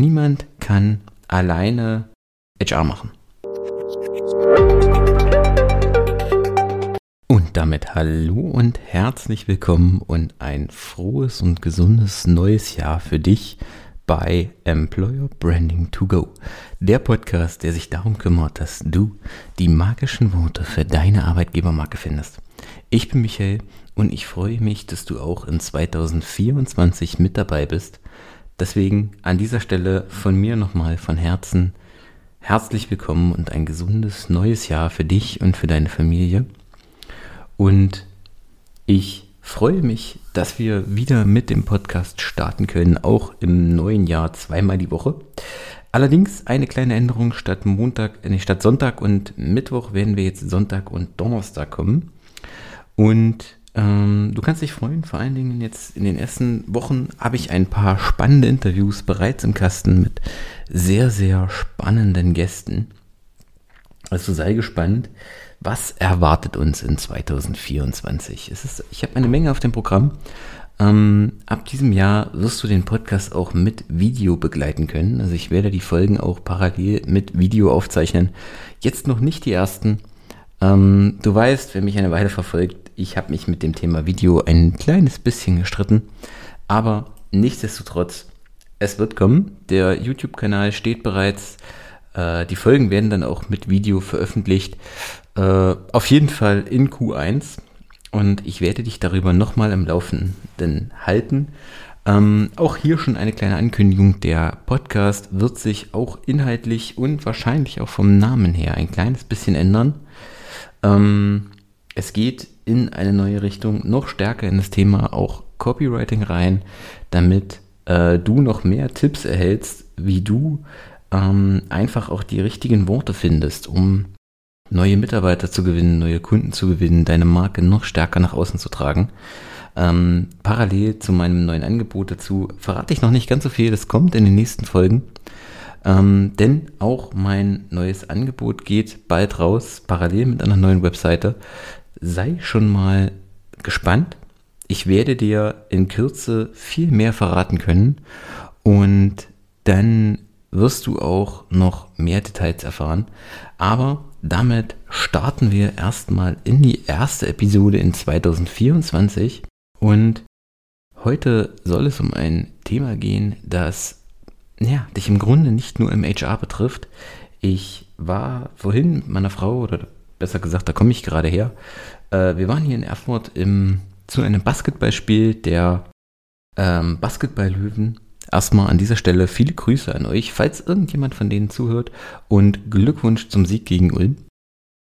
niemand kann alleine HR machen. Und damit hallo und herzlich willkommen und ein frohes und gesundes neues Jahr für dich bei Employer Branding to Go. Der Podcast, der sich darum kümmert, dass du die magischen Worte für deine Arbeitgebermarke findest. Ich bin Michael und ich freue mich, dass du auch in 2024 mit dabei bist. Deswegen an dieser Stelle von mir nochmal von Herzen herzlich willkommen und ein gesundes neues Jahr für dich und für deine Familie. Und ich freue mich, dass wir wieder mit dem Podcast starten können, auch im neuen Jahr zweimal die Woche. Allerdings eine kleine Änderung statt Montag, nee, statt Sonntag und Mittwoch werden wir jetzt Sonntag und Donnerstag kommen. Und ähm, du kannst dich freuen, vor allen Dingen jetzt in den ersten Wochen habe ich ein paar spannende Interviews bereits im Kasten mit sehr, sehr spannenden Gästen. Also sei gespannt, was erwartet uns in 2024. Es ist, ich habe eine Menge auf dem Programm. Ähm, ab diesem Jahr wirst du den Podcast auch mit Video begleiten können. Also ich werde die Folgen auch parallel mit Video aufzeichnen. Jetzt noch nicht die ersten. Ähm, du weißt, wer mich eine Weile verfolgt, ich habe mich mit dem Thema Video ein kleines bisschen gestritten, aber nichtsdestotrotz, es wird kommen. Der YouTube-Kanal steht bereits. Äh, die Folgen werden dann auch mit Video veröffentlicht. Äh, auf jeden Fall in Q1. Und ich werde dich darüber nochmal im Laufenden halten. Ähm, auch hier schon eine kleine Ankündigung. Der Podcast wird sich auch inhaltlich und wahrscheinlich auch vom Namen her ein kleines bisschen ändern. Ähm, es geht in eine neue Richtung, noch stärker in das Thema auch Copywriting rein, damit äh, du noch mehr Tipps erhältst, wie du ähm, einfach auch die richtigen Worte findest, um neue Mitarbeiter zu gewinnen, neue Kunden zu gewinnen, deine Marke noch stärker nach außen zu tragen. Ähm, parallel zu meinem neuen Angebot dazu verrate ich noch nicht ganz so viel, das kommt in den nächsten Folgen. Ähm, denn auch mein neues Angebot geht bald raus, parallel mit einer neuen Webseite sei schon mal gespannt. Ich werde dir in Kürze viel mehr verraten können und dann wirst du auch noch mehr Details erfahren. Aber damit starten wir erstmal in die erste Episode in 2024 und heute soll es um ein Thema gehen, das ja, dich im Grunde nicht nur im HR betrifft. Ich war vorhin mit meiner Frau oder besser gesagt, da komme ich gerade her. Äh, wir waren hier in Erfurt im, zu einem Basketballspiel der ähm, Basketball-Löwen. Erstmal an dieser Stelle viele Grüße an euch, falls irgendjemand von denen zuhört und Glückwunsch zum Sieg gegen Ulm.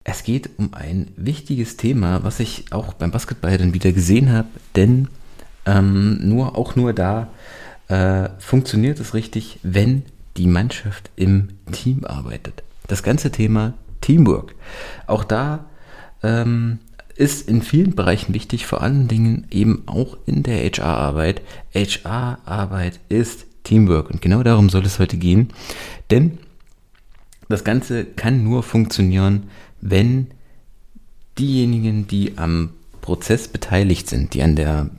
Es geht um ein wichtiges Thema, was ich auch beim Basketball dann wieder gesehen habe, denn ähm, nur auch nur da äh, funktioniert es richtig, wenn die Mannschaft im Team arbeitet. Das ganze Thema Teamwork. Auch da ähm, ist in vielen Bereichen wichtig, vor allen Dingen eben auch in der HR-Arbeit. HR-Arbeit ist Teamwork und genau darum soll es heute gehen, denn das Ganze kann nur funktionieren, wenn diejenigen, die am Prozess beteiligt sind, die an der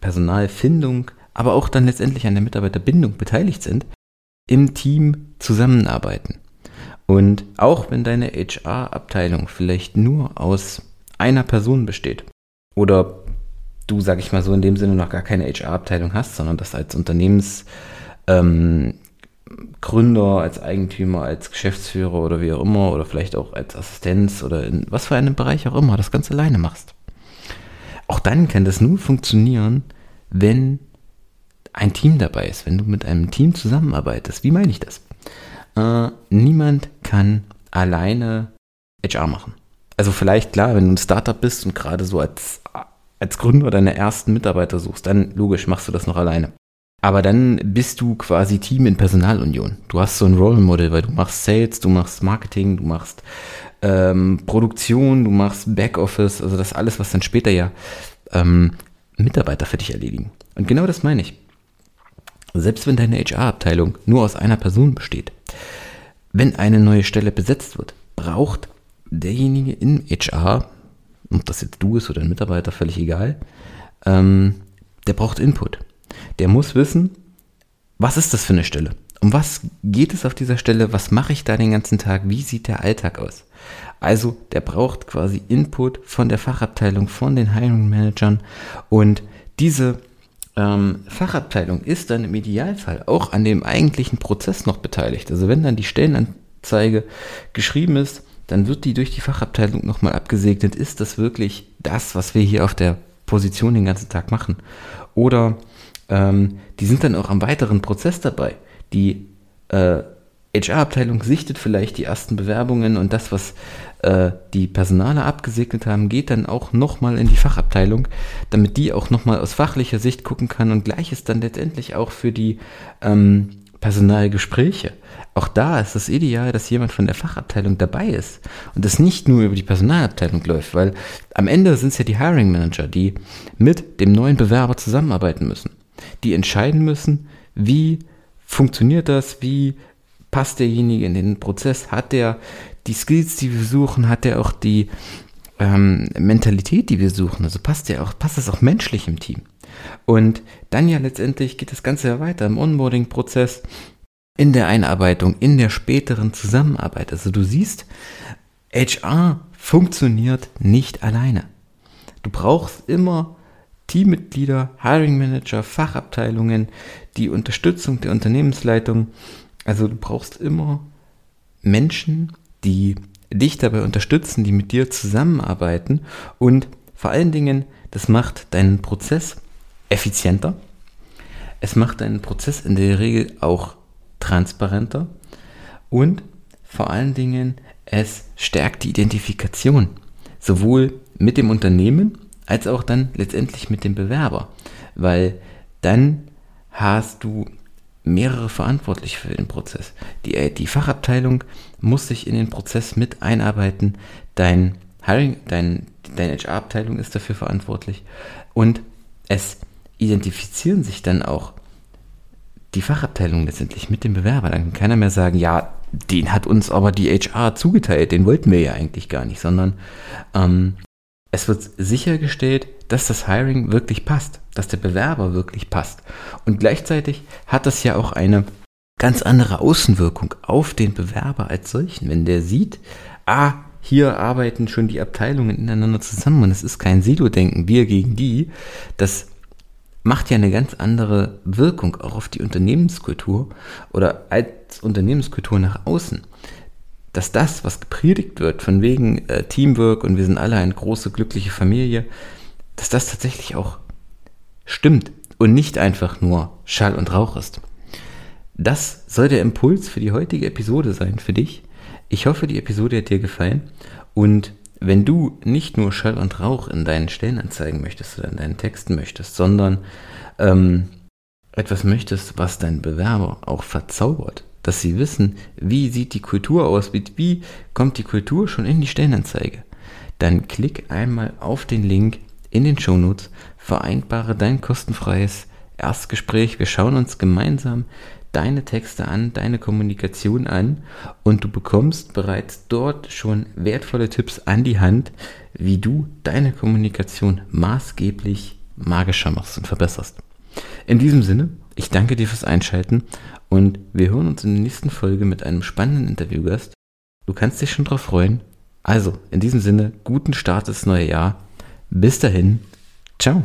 Personalfindung, aber auch dann letztendlich an der Mitarbeiterbindung beteiligt sind, im Team zusammenarbeiten. Und auch wenn deine HR-Abteilung vielleicht nur aus einer Person besteht oder du, sag ich mal so, in dem Sinne noch gar keine HR-Abteilung hast, sondern das als Unternehmensgründer, ähm, als Eigentümer, als Geschäftsführer oder wie auch immer oder vielleicht auch als Assistenz oder in was für einem Bereich auch immer das Ganze alleine machst. Auch dann kann das nur funktionieren, wenn ein Team dabei ist, wenn du mit einem Team zusammenarbeitest. Wie meine ich das? Äh, niemand kann alleine HR machen. Also vielleicht klar, wenn du ein Startup bist und gerade so als, als Gründer deine ersten Mitarbeiter suchst, dann logisch machst du das noch alleine. Aber dann bist du quasi Team in Personalunion. Du hast so ein Role Model, weil du machst Sales, du machst Marketing, du machst ähm, Produktion, du machst Backoffice, also das alles, was dann später ja ähm, Mitarbeiter für dich erledigen. Und genau das meine ich. Selbst wenn deine HR-Abteilung nur aus einer Person besteht, wenn eine neue Stelle besetzt wird, braucht derjenige in HR, ob das jetzt du ist oder ein Mitarbeiter, völlig egal, ähm, der braucht Input. Der muss wissen, was ist das für eine Stelle? um was geht es auf dieser Stelle? Was mache ich da den ganzen Tag? Wie sieht der Alltag aus? Also, der braucht quasi Input von der Fachabteilung, von den Hiring Managern und diese ähm, Fachabteilung ist dann im Idealfall auch an dem eigentlichen Prozess noch beteiligt. Also wenn dann die Stellenanzeige geschrieben ist, dann wird die durch die Fachabteilung nochmal abgesegnet. Ist das wirklich das, was wir hier auf der Position den ganzen Tag machen? Oder ähm, die sind dann auch am weiteren Prozess dabei. Die äh, HR-Abteilung sichtet vielleicht die ersten Bewerbungen und das, was äh, die Personale abgesegnet haben, geht dann auch nochmal in die Fachabteilung, damit die auch nochmal aus fachlicher Sicht gucken kann und gleiches dann letztendlich auch für die ähm, Personalgespräche. Auch da ist es ideal, dass jemand von der Fachabteilung dabei ist und das nicht nur über die Personalabteilung läuft, weil am Ende sind es ja die Hiring Manager, die mit dem neuen Bewerber zusammenarbeiten müssen, die entscheiden müssen, wie funktioniert das, wie passt derjenige in den Prozess, hat der die Skills, die wir suchen, hat er auch die ähm, Mentalität, die wir suchen, also passt der auch, passt das auch menschlich im Team. Und dann ja letztendlich geht das Ganze ja weiter im Onboarding-Prozess, in der Einarbeitung, in der späteren Zusammenarbeit. Also du siehst, HR funktioniert nicht alleine. Du brauchst immer Teammitglieder, Hiring Manager, Fachabteilungen, die Unterstützung der Unternehmensleitung. Also du brauchst immer Menschen, die dich dabei unterstützen, die mit dir zusammenarbeiten und vor allen Dingen, das macht deinen Prozess effizienter. Es macht deinen Prozess in der Regel auch transparenter und vor allen Dingen, es stärkt die Identifikation, sowohl mit dem Unternehmen als auch dann letztendlich mit dem Bewerber, weil dann hast du mehrere verantwortlich für den Prozess. Die, äh, die Fachabteilung muss sich in den Prozess mit einarbeiten, dein Hiring, dein, deine HR-Abteilung ist dafür verantwortlich und es identifizieren sich dann auch die Fachabteilung letztendlich mit dem Bewerber. Dann kann keiner mehr sagen, ja, den hat uns aber die HR zugeteilt, den wollten wir ja eigentlich gar nicht, sondern ähm, es wird sichergestellt, dass das Hiring wirklich passt, dass der Bewerber wirklich passt. Und gleichzeitig hat das ja auch eine ganz andere Außenwirkung auf den Bewerber als solchen. Wenn der sieht, ah, hier arbeiten schon die Abteilungen ineinander zusammen und es ist kein Silo-Denken, wir gegen die, das macht ja eine ganz andere Wirkung auch auf die Unternehmenskultur oder als Unternehmenskultur nach außen. Dass das, was gepredigt wird, von wegen äh, Teamwork und wir sind alle eine große, glückliche Familie, dass das tatsächlich auch stimmt und nicht einfach nur Schall und Rauch ist. Das soll der Impuls für die heutige Episode sein für dich. Ich hoffe, die Episode hat dir gefallen und wenn du nicht nur Schall und Rauch in deinen Stellenanzeigen möchtest oder in deinen Texten möchtest, sondern ähm, etwas möchtest, was dein Bewerber auch verzaubert, dass sie wissen, wie sieht die Kultur aus, wie kommt die Kultur schon in die Stellenanzeige, dann klick einmal auf den Link in den Shownotes, vereinbare dein kostenfreies Erstgespräch. Wir schauen uns gemeinsam deine Texte an, deine Kommunikation an und du bekommst bereits dort schon wertvolle Tipps an die Hand, wie du deine Kommunikation maßgeblich magischer machst und verbesserst. In diesem Sinne, ich danke dir fürs Einschalten und wir hören uns in der nächsten Folge mit einem spannenden Interviewgast. Du kannst dich schon drauf freuen. Also, in diesem Sinne, guten Start ins neue Jahr. Bis dahin, ciao.